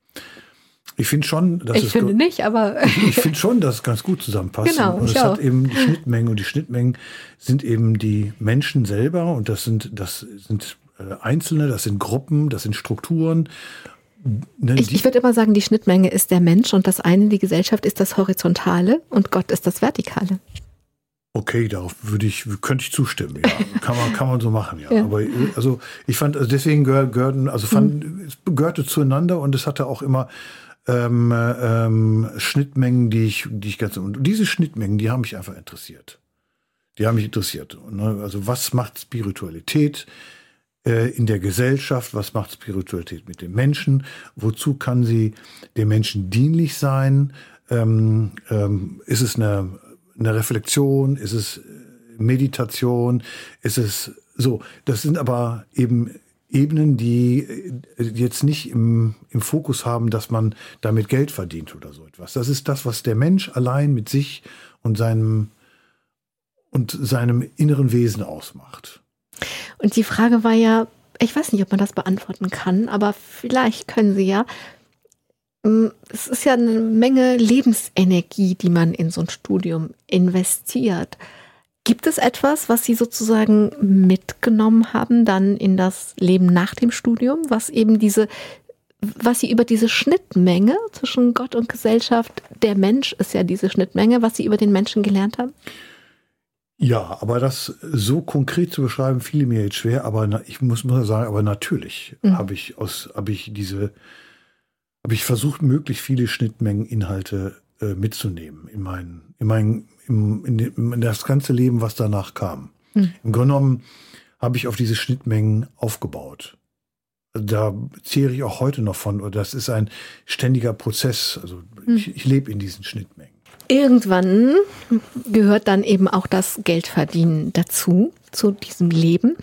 Ich finde schon, dass ich es finde nicht, aber [laughs] ich, [laughs] finde schon, dass es ganz gut zusammenpasst. Genau, und es hat eben die Schnittmengen und die Schnittmengen sind eben die Menschen selber und das sind das sind äh, Einzelne, das sind Gruppen, das sind Strukturen. Ne, ich, ich würde immer sagen, die Schnittmenge ist der Mensch und das eine, die Gesellschaft, ist das Horizontale und Gott ist das Vertikale. Okay, darauf würde ich, könnte ich zustimmen, ja. [laughs] kann man, kann man so machen, ja. ja. Aber also ich fand, also deswegen gehörten, also fand, mhm. es gehörte zueinander und es hatte auch immer ähm, ähm, Schnittmengen, die ich, die ich ganz, und diese Schnittmengen, die haben mich einfach interessiert. Die haben mich interessiert. Ne? Also was macht Spiritualität äh, in der Gesellschaft? Was macht Spiritualität mit den Menschen? Wozu kann sie den Menschen dienlich sein? Ähm, ähm, ist es eine, eine Reflexion? Ist es Meditation? Ist es so? Das sind aber eben Ebenen, die äh, jetzt nicht im, im Fokus haben, dass man damit Geld verdient oder so etwas. Das ist das, was der Mensch allein mit sich und seinem und seinem inneren Wesen ausmacht. Und die Frage war ja, ich weiß nicht, ob man das beantworten kann, aber vielleicht können Sie ja. Mm, es ist ja eine Menge Lebensenergie, die man in so ein Studium investiert. Gibt es etwas, was Sie sozusagen mitgenommen haben dann in das Leben nach dem Studium, was eben diese, was Sie über diese Schnittmenge zwischen Gott und Gesellschaft, der Mensch ist ja diese Schnittmenge, was Sie über den Menschen gelernt haben? Ja, aber das so konkret zu beschreiben, fiel mir jetzt schwer, aber ich muss, muss sagen, aber natürlich mhm. habe ich aus, habe ich diese, habe ich versucht, möglichst viele Schnittmengeninhalte äh, mitzunehmen in mein, in mein, im, in, in, das ganze Leben, was danach kam. Hm. Im Grunde genommen habe ich auf diese Schnittmengen aufgebaut. Da zehre ich auch heute noch von, das ist ein ständiger Prozess. Also hm. ich, ich lebe in diesen Schnittmengen. Irgendwann gehört dann eben auch das Geldverdienen dazu zu diesem Leben.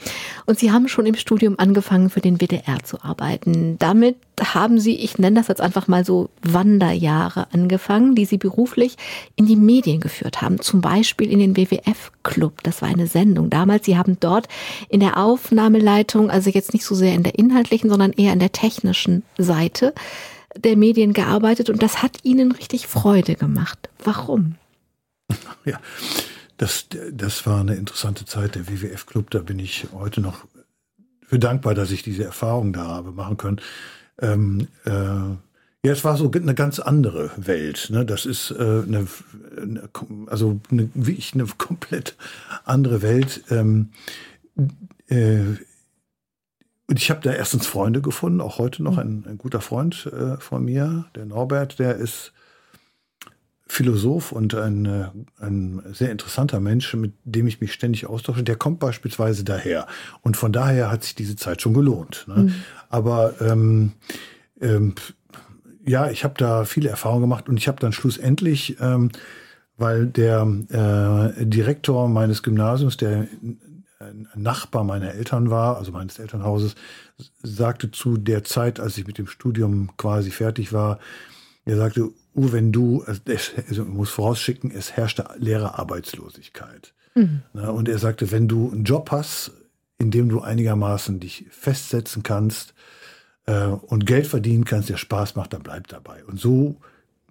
Und Sie haben schon im Studium angefangen, für den WDR zu arbeiten. Damit haben Sie, ich nenne das jetzt einfach mal so, Wanderjahre angefangen, die Sie beruflich in die Medien geführt haben. Zum Beispiel in den WWF-Club. Das war eine Sendung damals. Sie haben dort in der Aufnahmeleitung, also jetzt nicht so sehr in der inhaltlichen, sondern eher in der technischen Seite der Medien gearbeitet. Und das hat Ihnen richtig Freude gemacht. Warum? [laughs] Ja, das, das war eine interessante Zeit, der WWF-Club. Da bin ich heute noch für dankbar, dass ich diese Erfahrung da habe machen können. Ähm, äh, ja, es war so eine ganz andere Welt. Ne? Das ist äh, eine, eine, also eine, wirklich eine komplett andere Welt. Ähm, äh, und ich habe da erstens Freunde gefunden, auch heute noch ein, ein guter Freund äh, von mir, der Norbert, der ist Philosoph und ein, äh, ein sehr interessanter Mensch, mit dem ich mich ständig austausche, der kommt beispielsweise daher. Und von daher hat sich diese Zeit schon gelohnt. Ne? Mhm. Aber ähm, ähm, ja, ich habe da viele Erfahrungen gemacht und ich habe dann schlussendlich, ähm, weil der äh, Direktor meines Gymnasiums, der ein Nachbar meiner Eltern war, also meines Elternhauses, sagte zu der Zeit, als ich mit dem Studium quasi fertig war, er sagte, wenn du, also muss vorausschicken, es herrschte Lehrerarbeitslosigkeit. Mhm. und er sagte, wenn du einen Job hast, in dem du einigermaßen dich festsetzen kannst äh, und Geld verdienen kannst, der Spaß macht, dann bleib dabei. Und so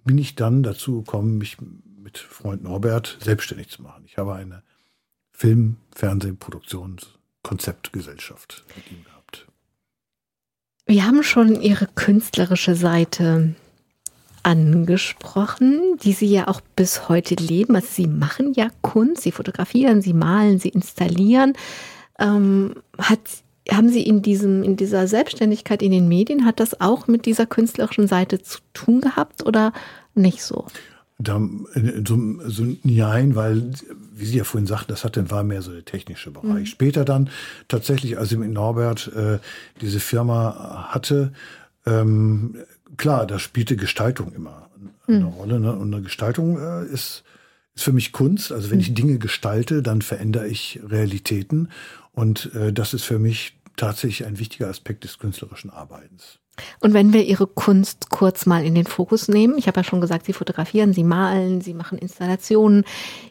bin ich dann dazu gekommen, mich mit Freund Norbert selbstständig zu machen. Ich habe eine Film-, Fernseh-, Produktions-, Konzeptgesellschaft mit ihm gehabt. Wir haben schon Ihre künstlerische Seite angesprochen, die Sie ja auch bis heute leben. Also Sie machen ja Kunst, Sie fotografieren, Sie malen, Sie installieren. Ähm, hat, haben Sie in, diesem, in dieser Selbstständigkeit in den Medien, hat das auch mit dieser künstlerischen Seite zu tun gehabt oder nicht so? Da, so, so nein, weil, wie Sie ja vorhin sagten, das hat dann war mehr so der technische Bereich. Mhm. Später dann tatsächlich, als ich mit Norbert äh, diese Firma hatte, ähm, klar, da spielte Gestaltung immer eine mhm. Rolle. Ne? Und eine Gestaltung äh, ist, ist für mich Kunst. Also wenn mhm. ich Dinge gestalte, dann verändere ich Realitäten. Und äh, das ist für mich tatsächlich ein wichtiger Aspekt des künstlerischen Arbeitens. Und wenn wir Ihre Kunst kurz mal in den Fokus nehmen, ich habe ja schon gesagt, Sie fotografieren, Sie malen, Sie machen Installationen.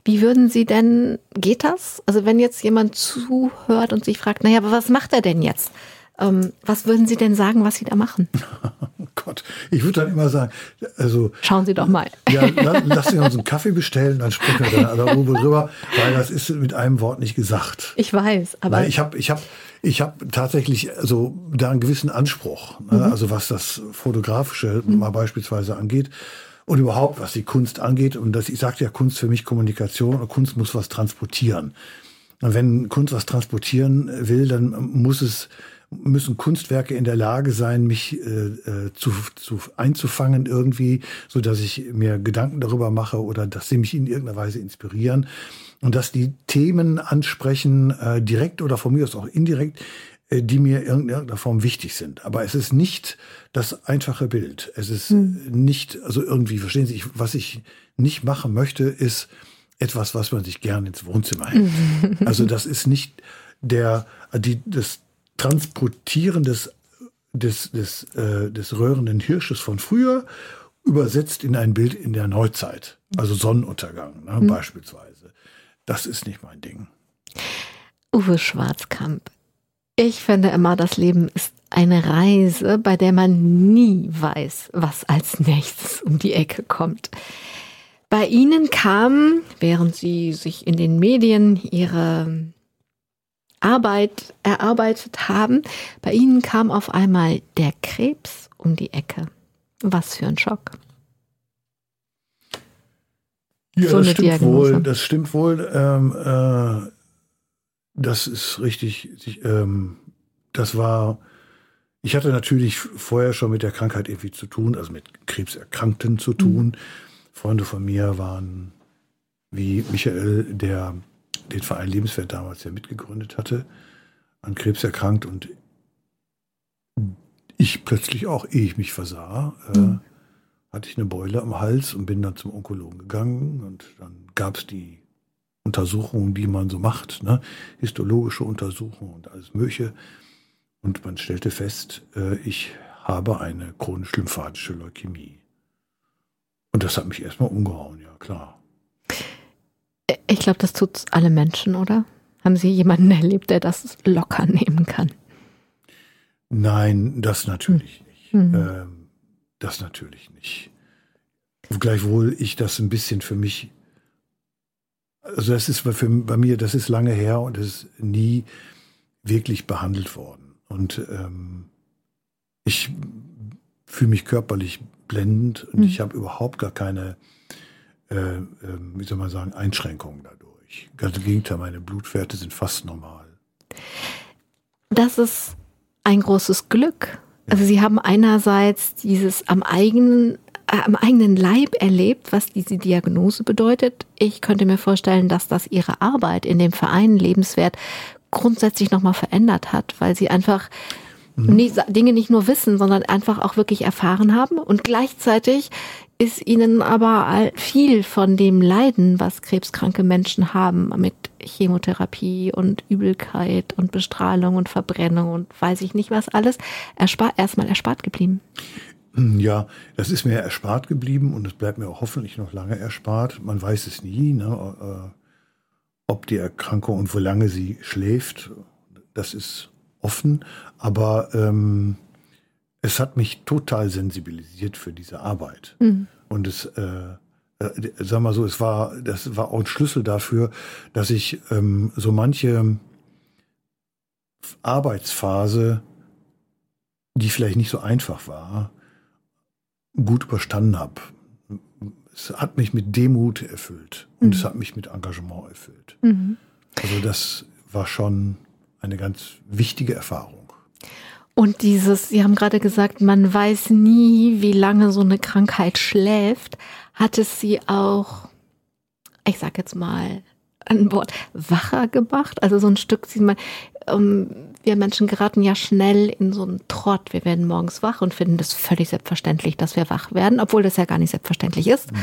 Wie würden Sie denn, geht das? Also wenn jetzt jemand zuhört und sich fragt, naja, aber was macht er denn jetzt? Ähm, was würden Sie denn sagen, was Sie da machen? [laughs] Gott, ich würde dann immer sagen, also. Schauen Sie doch mal. ja, lassen Sie uns einen Kaffee bestellen, dann sprechen wir dann darüber drüber, weil das ist mit einem Wort nicht gesagt. Ich weiß, aber. Weil ich habe, ich habe, ich habe tatsächlich also da einen gewissen Anspruch, ne? mhm. also was das Fotografische mhm. mal beispielsweise angeht und überhaupt was die Kunst angeht. Und das, ich sagte ja Kunst für mich Kommunikation und Kunst muss was transportieren. Und wenn Kunst was transportieren will, dann muss es müssen Kunstwerke in der Lage sein, mich äh, äh, zu, zu einzufangen irgendwie, so dass ich mir Gedanken darüber mache oder dass sie mich in irgendeiner Weise inspirieren und dass die Themen ansprechen, äh, direkt oder von mir aus auch indirekt, äh, die mir in irgendeiner Form wichtig sind. Aber es ist nicht das einfache Bild. Es ist hm. nicht, also irgendwie, verstehen Sie, ich, was ich nicht machen möchte, ist etwas, was man sich gerne ins Wohnzimmer hängt. [laughs] also das ist nicht der, die, das, Transportieren des, des, des, äh, des röhrenden Hirsches von früher übersetzt in ein Bild in der Neuzeit. Also Sonnenuntergang ne, mhm. beispielsweise. Das ist nicht mein Ding. Uwe Schwarzkamp. Ich finde immer, das Leben ist eine Reise, bei der man nie weiß, was als nächstes um die Ecke kommt. Bei Ihnen kam, während Sie sich in den Medien Ihre Arbeit erarbeitet haben. Bei Ihnen kam auf einmal der Krebs um die Ecke. Was für ein Schock. Ja, so das, stimmt wohl, das stimmt wohl. Ähm, äh, das ist richtig. Ähm, das war. Ich hatte natürlich vorher schon mit der Krankheit irgendwie zu tun, also mit Krebserkrankten zu tun. Mhm. Freunde von mir waren wie Michael, der den Verein Lebenswert damals ja mitgegründet hatte, an Krebs erkrankt und ich plötzlich auch, ehe ich mich versah, äh, mhm. hatte ich eine Beule am Hals und bin dann zum Onkologen gegangen und dann gab es die Untersuchungen, die man so macht, ne? histologische Untersuchungen und alles Mögliche. Und man stellte fest, äh, ich habe eine chronisch-lymphatische Leukämie. Und das hat mich erstmal umgehauen, ja klar. Ich glaube, das tut alle Menschen, oder? Haben Sie jemanden [laughs] erlebt, der das locker nehmen kann? Nein, das natürlich nicht. Mhm. Ähm, das natürlich nicht. Gleichwohl ich das ein bisschen für mich, also das ist für, bei mir, das ist lange her und es ist nie wirklich behandelt worden. Und ähm, ich fühle mich körperlich blendend und mhm. ich habe überhaupt gar keine äh, äh, wie soll man sagen, Einschränkungen dadurch. Ganz im Gegenteil, meine Blutwerte sind fast normal. Das ist ein großes Glück. Also Sie haben einerseits dieses am eigenen, äh, am eigenen Leib erlebt, was diese Diagnose bedeutet. Ich könnte mir vorstellen, dass das Ihre Arbeit in dem Verein lebenswert grundsätzlich nochmal verändert hat, weil Sie einfach mhm. Dinge nicht nur wissen, sondern einfach auch wirklich erfahren haben und gleichzeitig ist ihnen aber viel von dem Leiden, was krebskranke Menschen haben, mit Chemotherapie und Übelkeit und Bestrahlung und Verbrennung und weiß ich nicht was alles, erspart, erstmal erspart geblieben. Ja, das ist mir erspart geblieben und es bleibt mir auch hoffentlich noch lange erspart. Man weiß es nie, ne, äh, ob die Erkrankung und wo lange sie schläft. Das ist offen, aber ähm, es hat mich total sensibilisiert für diese Arbeit. Mhm. Und es, äh, äh, sag mal so, es war, das war auch ein Schlüssel dafür, dass ich ähm, so manche Arbeitsphase, die vielleicht nicht so einfach war, gut überstanden habe. Es hat mich mit Demut erfüllt und mhm. es hat mich mit Engagement erfüllt. Mhm. Also das war schon eine ganz wichtige Erfahrung. Und dieses, Sie haben gerade gesagt, man weiß nie, wie lange so eine Krankheit schläft. Hat es Sie auch, ich sag jetzt mal ein Wort, wacher gemacht? Also so ein Stück, Sie mal, ähm, wir Menschen geraten ja schnell in so einen Trott. Wir werden morgens wach und finden das völlig selbstverständlich, dass wir wach werden, obwohl das ja gar nicht selbstverständlich ist. Mhm.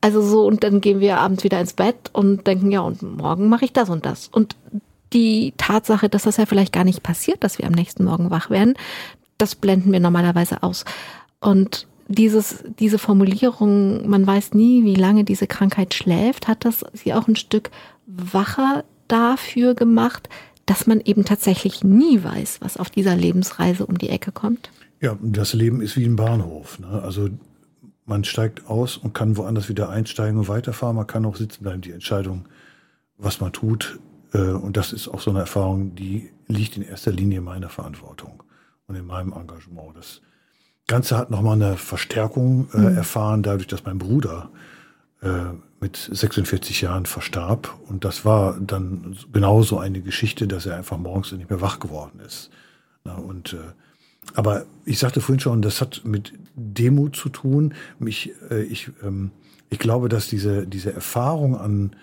Also so, und dann gehen wir abends wieder ins Bett und denken, ja, und morgen mache ich das und das. Und die Tatsache, dass das ja vielleicht gar nicht passiert, dass wir am nächsten Morgen wach werden, das blenden wir normalerweise aus. Und dieses, diese Formulierung, man weiß nie, wie lange diese Krankheit schläft, hat das sie auch ein Stück wacher dafür gemacht, dass man eben tatsächlich nie weiß, was auf dieser Lebensreise um die Ecke kommt? Ja, das Leben ist wie ein Bahnhof. Ne? Also man steigt aus und kann woanders wieder einsteigen und weiterfahren. Man kann auch sitzen bleiben. Die Entscheidung, was man tut, und das ist auch so eine Erfahrung, die liegt in erster Linie in meiner Verantwortung und in meinem Engagement. Das Ganze hat nochmal eine Verstärkung äh, mhm. erfahren, dadurch, dass mein Bruder äh, mit 46 Jahren verstarb. Und das war dann genauso eine Geschichte, dass er einfach morgens nicht mehr wach geworden ist. Na, und äh, aber ich sagte vorhin schon, das hat mit Demut zu tun. Mich, äh, ich, ähm, ich glaube, dass diese, diese Erfahrung an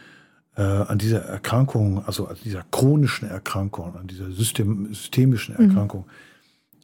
äh, an dieser Erkrankung, also an dieser chronischen Erkrankung, an dieser System, systemischen mhm. Erkrankung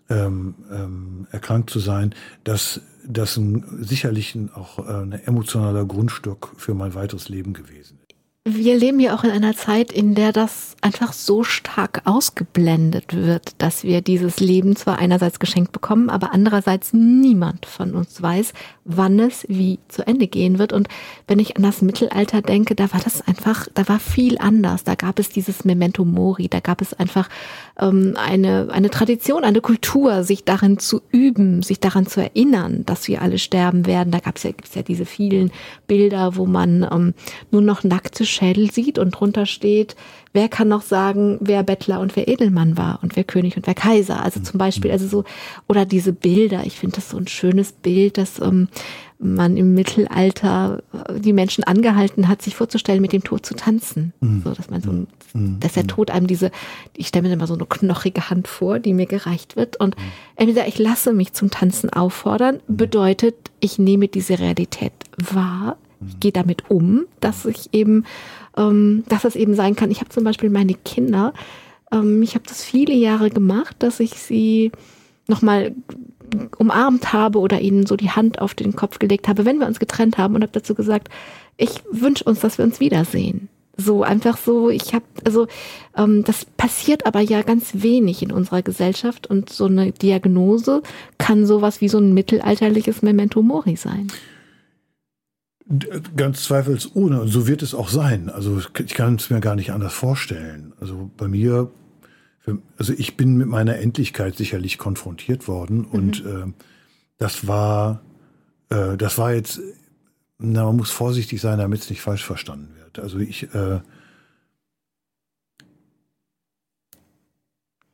mhm. ähm, ähm, erkrankt zu sein, dass das ein, sicherlich auch äh, ein emotionaler Grundstück für mein weiteres Leben gewesen ist wir leben ja auch in einer Zeit, in der das einfach so stark ausgeblendet wird, dass wir dieses Leben zwar einerseits geschenkt bekommen, aber andererseits niemand von uns weiß, wann es wie zu Ende gehen wird. Und wenn ich an das Mittelalter denke, da war das einfach, da war viel anders. Da gab es dieses Memento Mori, da gab es einfach ähm, eine, eine Tradition, eine Kultur, sich darin zu üben, sich daran zu erinnern, dass wir alle sterben werden. Da gab es ja, gibt's ja diese vielen Bilder, wo man ähm, nur noch nackte Schädel sieht und drunter steht, wer kann noch sagen, wer Bettler und wer Edelmann war und wer König und wer Kaiser. Also zum Beispiel, also so, oder diese Bilder, ich finde das so ein schönes Bild, dass ähm, man im Mittelalter äh, die Menschen angehalten hat, sich vorzustellen, mit dem Tod zu tanzen. Mhm. So, dass man so, mhm. dass der Tod einem diese, ich stelle mir immer so eine knochige Hand vor, die mir gereicht wird. Und mhm. entweder ich lasse mich zum Tanzen auffordern, mhm. bedeutet, ich nehme diese Realität wahr, ich gehe damit um, dass ich eben, ähm, dass es eben sein kann. Ich habe zum Beispiel meine Kinder, ähm, ich habe das viele Jahre gemacht, dass ich sie nochmal umarmt habe oder ihnen so die Hand auf den Kopf gelegt habe, wenn wir uns getrennt haben und habe dazu gesagt, ich wünsche uns, dass wir uns wiedersehen. So einfach so, ich habe, also ähm, das passiert aber ja ganz wenig in unserer Gesellschaft und so eine Diagnose kann sowas wie so ein mittelalterliches Memento Mori sein. Ganz zweifelsohne. Und so wird es auch sein. Also ich kann es mir gar nicht anders vorstellen. Also bei mir, also ich bin mit meiner Endlichkeit sicherlich konfrontiert worden mhm. und äh, das war, äh, das war jetzt, na, man muss vorsichtig sein, damit es nicht falsch verstanden wird. Also ich, äh,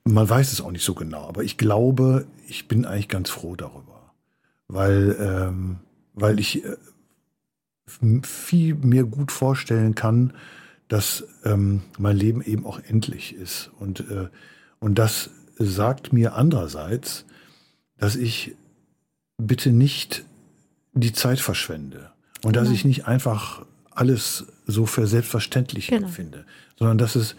man weiß es auch nicht so genau, aber ich glaube, ich bin eigentlich ganz froh darüber, weil, ähm, weil ich äh, viel mir gut vorstellen kann, dass ähm, mein Leben eben auch endlich ist. Und, äh, und das sagt mir andererseits, dass ich bitte nicht die Zeit verschwende und dass genau. ich nicht einfach alles so für selbstverständlich genau. empfinde, sondern dass es,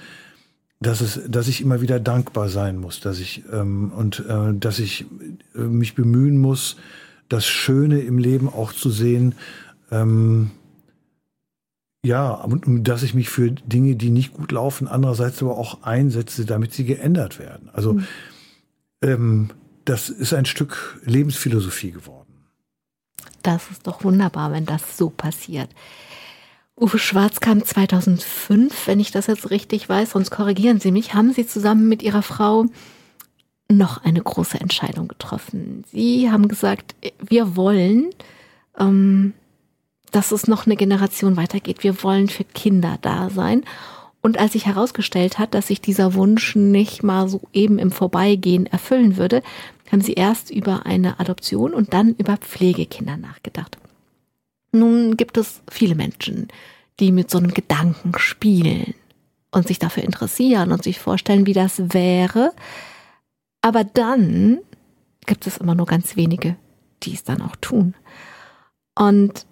dass es, dass ich immer wieder dankbar sein muss, dass ich ähm, und äh, dass ich äh, mich bemühen muss, das Schöne im Leben auch zu sehen, ähm, ja, und dass ich mich für Dinge, die nicht gut laufen, andererseits aber auch einsetze, damit sie geändert werden. Also mhm. ähm, das ist ein Stück Lebensphilosophie geworden. Das ist doch wunderbar, wenn das so passiert. Uwe Schwarz kam 2005, wenn ich das jetzt richtig weiß, sonst korrigieren Sie mich, haben Sie zusammen mit Ihrer Frau noch eine große Entscheidung getroffen. Sie haben gesagt, wir wollen, ähm, dass es noch eine Generation weitergeht. Wir wollen für Kinder da sein. Und als sich herausgestellt hat, dass sich dieser Wunsch nicht mal so eben im Vorbeigehen erfüllen würde, haben sie erst über eine Adoption und dann über Pflegekinder nachgedacht. Nun gibt es viele Menschen, die mit so einem Gedanken spielen und sich dafür interessieren und sich vorstellen, wie das wäre. Aber dann gibt es immer nur ganz wenige, die es dann auch tun. Und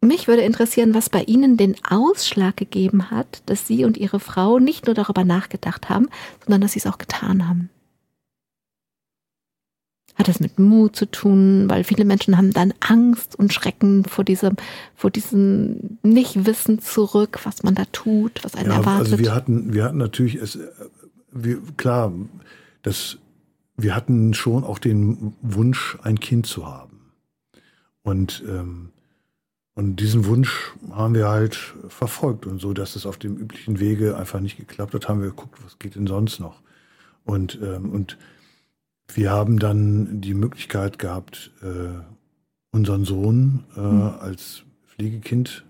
mich würde interessieren, was bei Ihnen den Ausschlag gegeben hat, dass Sie und Ihre Frau nicht nur darüber nachgedacht haben, sondern dass Sie es auch getan haben. Hat das mit Mut zu tun, weil viele Menschen haben dann Angst und Schrecken vor diesem, vor diesem Nichtwissen zurück, was man da tut, was einen ja, erwartet. Also wir hatten, wir hatten natürlich es, wir, klar, das, wir hatten schon auch den Wunsch, ein Kind zu haben. Und ähm, und diesen Wunsch haben wir halt verfolgt und so, dass es auf dem üblichen Wege einfach nicht geklappt hat, haben wir geguckt, was geht denn sonst noch. Und, ähm, und wir haben dann die Möglichkeit gehabt, äh, unseren Sohn äh, mhm. als Pflegekind,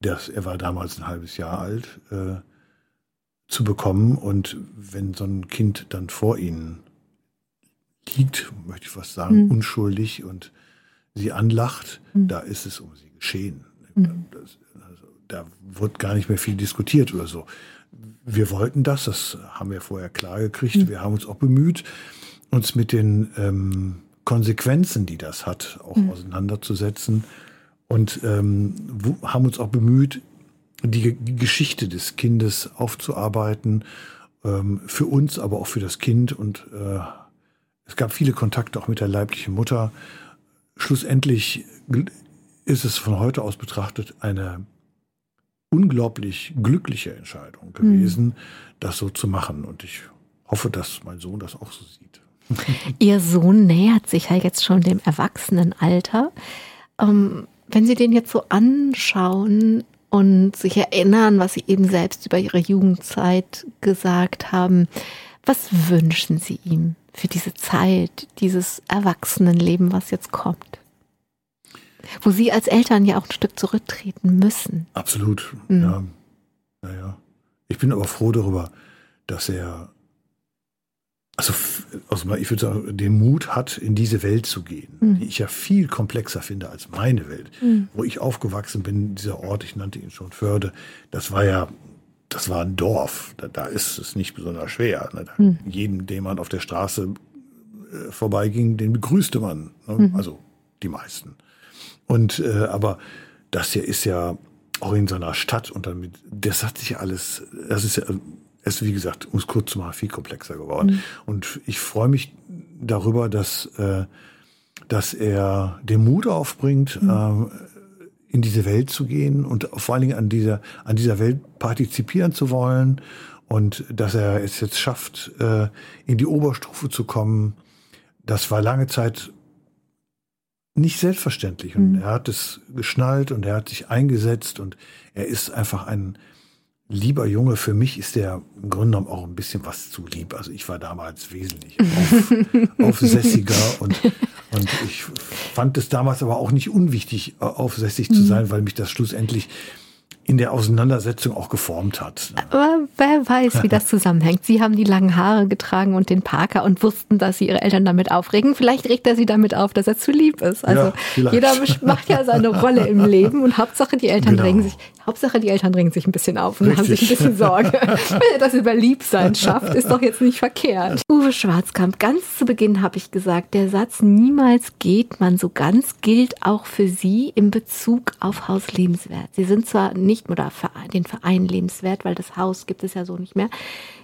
das, er war damals ein halbes Jahr alt, äh, zu bekommen. Und wenn so ein Kind dann vor ihnen liegt, möchte ich fast sagen, mhm. unschuldig und sie anlacht, mhm. da ist es um sie geschehen. Mhm. Das, also, da wird gar nicht mehr viel diskutiert oder so. Wir wollten das, das haben wir vorher klar gekriegt. Mhm. Wir haben uns auch bemüht, uns mit den ähm, Konsequenzen, die das hat, auch mhm. auseinanderzusetzen. Und ähm, haben uns auch bemüht, die, die Geschichte des Kindes aufzuarbeiten, ähm, für uns, aber auch für das Kind. Und äh, es gab viele Kontakte auch mit der leiblichen Mutter schlussendlich ist es von heute aus betrachtet eine unglaublich glückliche Entscheidung gewesen, mhm. das so zu machen. Und ich hoffe, dass mein Sohn das auch so sieht. [laughs] Ihr Sohn nähert sich ja jetzt schon dem Erwachsenenalter. Ähm, wenn Sie den jetzt so anschauen und sich erinnern, was Sie eben selbst über Ihre Jugendzeit gesagt haben, was wünschen Sie ihm? Für diese Zeit, dieses Erwachsenenleben, was jetzt kommt. Wo Sie als Eltern ja auch ein Stück zurücktreten müssen. Absolut, mhm. ja. Naja. Ich bin aber froh darüber, dass er, also, also ich würde sagen, den Mut hat, in diese Welt zu gehen, mhm. die ich ja viel komplexer finde als meine Welt. Mhm. Wo ich aufgewachsen bin, dieser Ort, ich nannte ihn schon Förde, das war ja das war ein Dorf. Da, da ist es nicht besonders schwer. Ne? Hm. Jeden, den man auf der Straße äh, vorbeiging, den begrüßte man. Ne? Hm. Also die meisten. Und äh, aber das hier ist ja auch in seiner Stadt und damit, das hat sich alles, das ist ja, es ist wie gesagt, um es kurz zu machen, viel komplexer geworden. Hm. Und ich freue mich darüber, dass, äh, dass er den Mut aufbringt, äh, in diese Welt zu gehen und vor allen Dingen an dieser, an dieser Welt partizipieren zu wollen und dass er es jetzt schafft, äh, in die Oberstufe zu kommen, das war lange Zeit nicht selbstverständlich. Und mhm. er hat es geschnallt und er hat sich eingesetzt und er ist einfach ein, lieber Junge, für mich ist der im Grunde genommen auch ein bisschen was zu lieb. Also ich war damals wesentlich [laughs] auf, aufsässiger und, und ich fand es damals aber auch nicht unwichtig, aufsässig zu mhm. sein, weil mich das schlussendlich in der Auseinandersetzung auch geformt hat. Aber wer weiß, wie das zusammenhängt. Sie haben die langen Haare getragen und den Parker und wussten, dass Sie Ihre Eltern damit aufregen. Vielleicht regt er Sie damit auf, dass er zu lieb ist. Also ja, jeder [laughs] macht ja seine Rolle im Leben und Hauptsache die Eltern genau. regen sich, Hauptsache die Eltern regen sich ein bisschen auf und Richtig. haben sich ein bisschen Sorge. [laughs] Wenn er das über Liebsein schafft, ist doch jetzt nicht verkehrt. Uwe Schwarzkamp, ganz zu Beginn habe ich gesagt, der Satz niemals geht man so ganz gilt auch für Sie in Bezug auf Haus Lebenswert. Sie sind zwar nicht nicht, oder den Verein lebenswert, weil das Haus gibt es ja so nicht mehr.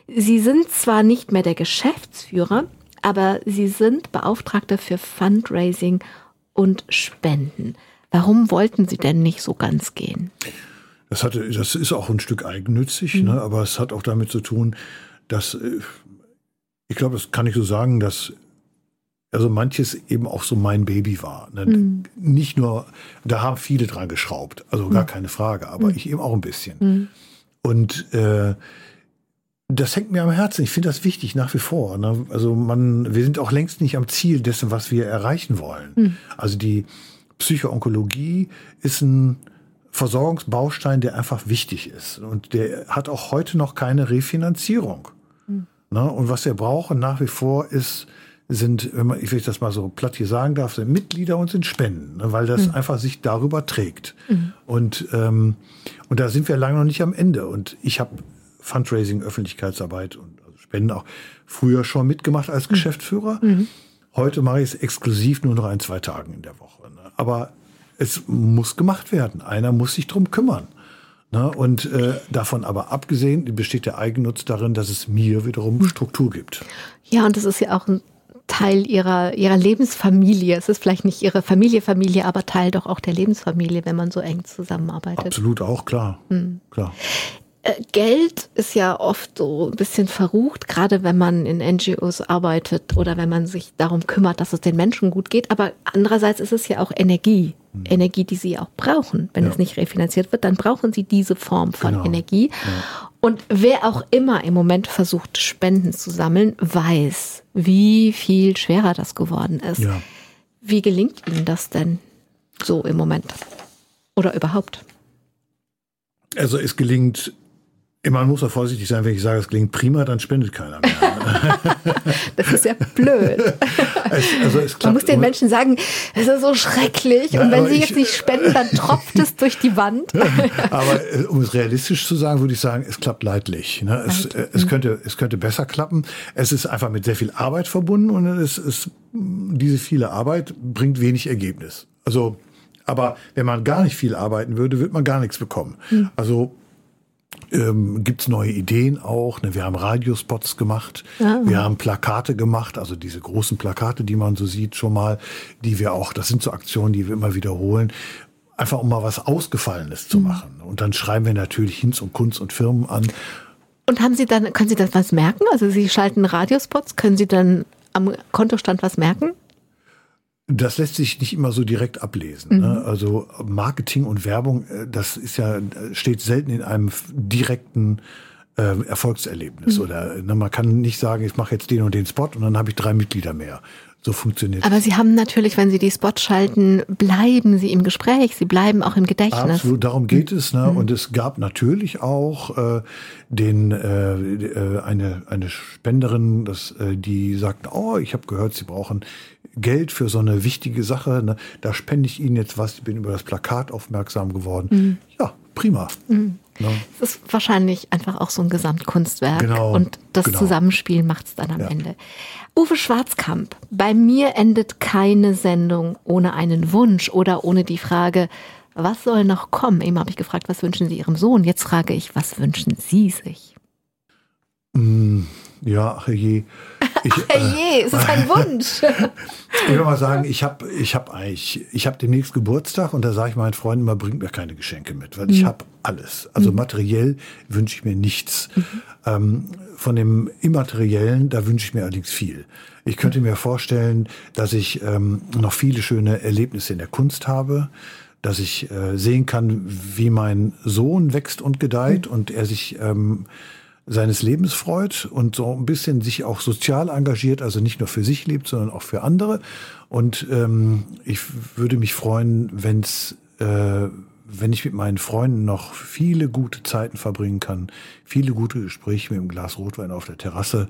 Sie sind zwar nicht mehr der Geschäftsführer, aber Sie sind Beauftragter für Fundraising und Spenden. Warum wollten Sie denn nicht so ganz gehen? Das, hatte, das ist auch ein Stück eigennützig, mhm. ne, aber es hat auch damit zu tun, dass äh, ich glaube, das kann ich so sagen, dass also manches eben auch so mein Baby war. Ne? Mhm. Nicht nur, da haben viele dran geschraubt, also gar mhm. keine Frage, aber mhm. ich eben auch ein bisschen. Mhm. Und äh, Das hängt mir am Herzen. Ich finde das wichtig nach wie vor. Ne? Also man, wir sind auch längst nicht am Ziel dessen, was wir erreichen wollen. Mhm. Also die Psychoonkologie ist ein Versorgungsbaustein, der einfach wichtig ist. Und der hat auch heute noch keine Refinanzierung. Mhm. Ne? Und was wir brauchen nach wie vor ist, sind, wenn man, ich will das mal so platt hier sagen darf, sind Mitglieder und sind Spenden, ne? weil das mhm. einfach sich darüber trägt. Mhm. Und, ähm, und da sind wir lange noch nicht am Ende. Und ich habe Fundraising, Öffentlichkeitsarbeit und also Spenden auch früher schon mitgemacht als mhm. Geschäftsführer. Mhm. Heute mache ich es exklusiv nur noch ein, zwei Tagen in der Woche. Ne? Aber es muss gemacht werden. Einer muss sich drum kümmern. Ne? Und äh, davon aber abgesehen besteht der Eigennutz darin, dass es mir wiederum mhm. Struktur gibt. Ja, und das ist ja auch ein Teil ihrer, ihrer Lebensfamilie. Es ist vielleicht nicht ihre Familie, Familie, aber Teil doch auch der Lebensfamilie, wenn man so eng zusammenarbeitet. Absolut auch, klar. Mhm. klar. Äh, Geld ist ja oft so ein bisschen verrucht, gerade wenn man in NGOs arbeitet oder wenn man sich darum kümmert, dass es den Menschen gut geht. Aber andererseits ist es ja auch Energie. Mhm. Energie, die sie auch brauchen. Wenn ja. es nicht refinanziert wird, dann brauchen sie diese Form von genau. Energie. Ja. Und wer auch immer im Moment versucht, Spenden zu sammeln, weiß, wie viel schwerer das geworden ist. Ja. Wie gelingt Ihnen das denn so im Moment? Oder überhaupt? Also es gelingt man muss auch vorsichtig sein, wenn ich sage, es klingt prima, dann spendet keiner mehr. [laughs] das ist ja blöd. Es, also es Man muss den Menschen sagen, es ist so schrecklich ja, und wenn sie ich, jetzt nicht spenden, dann tropft es durch die Wand. [laughs] aber äh, um es realistisch zu sagen, würde ich sagen, es klappt leidlich. Ne? Es, äh, es, könnte, es könnte besser klappen. Es ist einfach mit sehr viel Arbeit verbunden und es ist, diese viele Arbeit bringt wenig Ergebnis. Also, aber wenn man gar nicht viel arbeiten würde, wird man gar nichts bekommen. Mhm. Also ähm, gibt neue Ideen auch. Ne? Wir haben Radiospots gemacht, ja. wir haben Plakate gemacht, also diese großen Plakate, die man so sieht schon mal, die wir auch, das sind so Aktionen, die wir immer wiederholen, einfach um mal was Ausgefallenes zu mhm. machen. Und dann schreiben wir natürlich Hinz und Kunst und Firmen an. Und haben Sie dann, können Sie das was merken? Also Sie schalten Radiospots, können Sie dann am Kontostand was merken? Das lässt sich nicht immer so direkt ablesen. Ne? Mhm. Ne? Also Marketing und Werbung, äh, das ist ja steht selten in einem direkten äh, Erfolgserlebnis. Mhm. Oder ne, man kann nicht sagen, ich mache jetzt den und den Spot und dann habe ich drei Mitglieder mehr. So funktioniert Aber Sie haben natürlich, wenn Sie die Spots schalten, bleiben Sie im Gespräch, Sie bleiben auch im Gedächtnis. Absolut, darum geht es. Ne? Mhm. Und es gab natürlich auch äh, den äh, äh, eine eine Spenderin, das äh, die sagt, oh, ich habe gehört, Sie brauchen Geld für so eine wichtige Sache. Ne? Da spende ich Ihnen jetzt was. Ich bin über das Plakat aufmerksam geworden. Mhm. Ja, prima. Mhm. Ja. Es ist wahrscheinlich einfach auch so ein Gesamtkunstwerk. Genau, und das genau. Zusammenspiel macht es dann am ja. Ende. Uwe Schwarzkamp, bei mir endet keine Sendung ohne einen Wunsch oder ohne die Frage, was soll noch kommen? Eben habe ich gefragt, was wünschen Sie Ihrem Sohn? Jetzt frage ich, was wünschen Sie sich? Mm, ja, ach je. Ich, ach je, es ist ein Wunsch. [laughs] ich will mal sagen, ich habe ich hab eigentlich, ich habe demnächst Geburtstag und da sage ich meinen Freunden mal, bringt mir keine Geschenke mit, weil mhm. ich habe alles. Also mhm. materiell wünsche ich mir nichts. Mhm. Ähm, von dem Immateriellen, da wünsche ich mir allerdings viel. Ich könnte mir vorstellen, dass ich ähm, noch viele schöne Erlebnisse in der Kunst habe, dass ich äh, sehen kann, wie mein Sohn wächst und gedeiht mhm. und er sich ähm, seines Lebens freut und so ein bisschen sich auch sozial engagiert, also nicht nur für sich lebt, sondern auch für andere. Und ähm, ich würde mich freuen, wenn's, äh, wenn ich mit meinen Freunden noch viele gute Zeiten verbringen kann, viele gute Gespräche mit einem Glas Rotwein auf der Terrasse.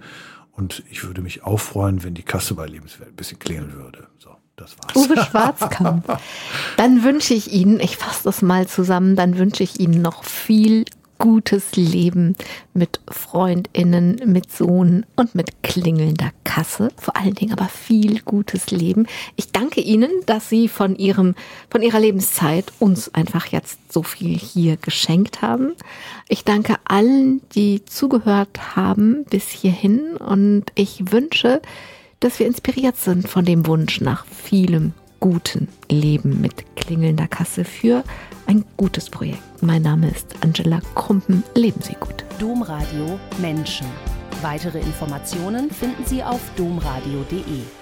Und ich würde mich auch freuen, wenn die Kasse bei Lebenswert ein bisschen klingeln würde. So. Das war's. Uwe Schwarzkamp. [laughs] Dann wünsche ich Ihnen, ich fasse das mal zusammen, dann wünsche ich Ihnen noch viel gutes Leben mit Freundinnen, mit Sohn und mit klingelnder Kasse. Vor allen Dingen aber viel gutes Leben. Ich danke Ihnen, dass Sie von Ihrem, von Ihrer Lebenszeit uns einfach jetzt so viel hier geschenkt haben. Ich danke allen, die zugehört haben bis hierhin und ich wünsche, dass wir inspiriert sind von dem Wunsch nach vielem guten Leben mit klingelnder Kasse für ein gutes Projekt. Mein Name ist Angela Krumpen. Leben Sie gut. Domradio Menschen. Weitere Informationen finden Sie auf domradio.de.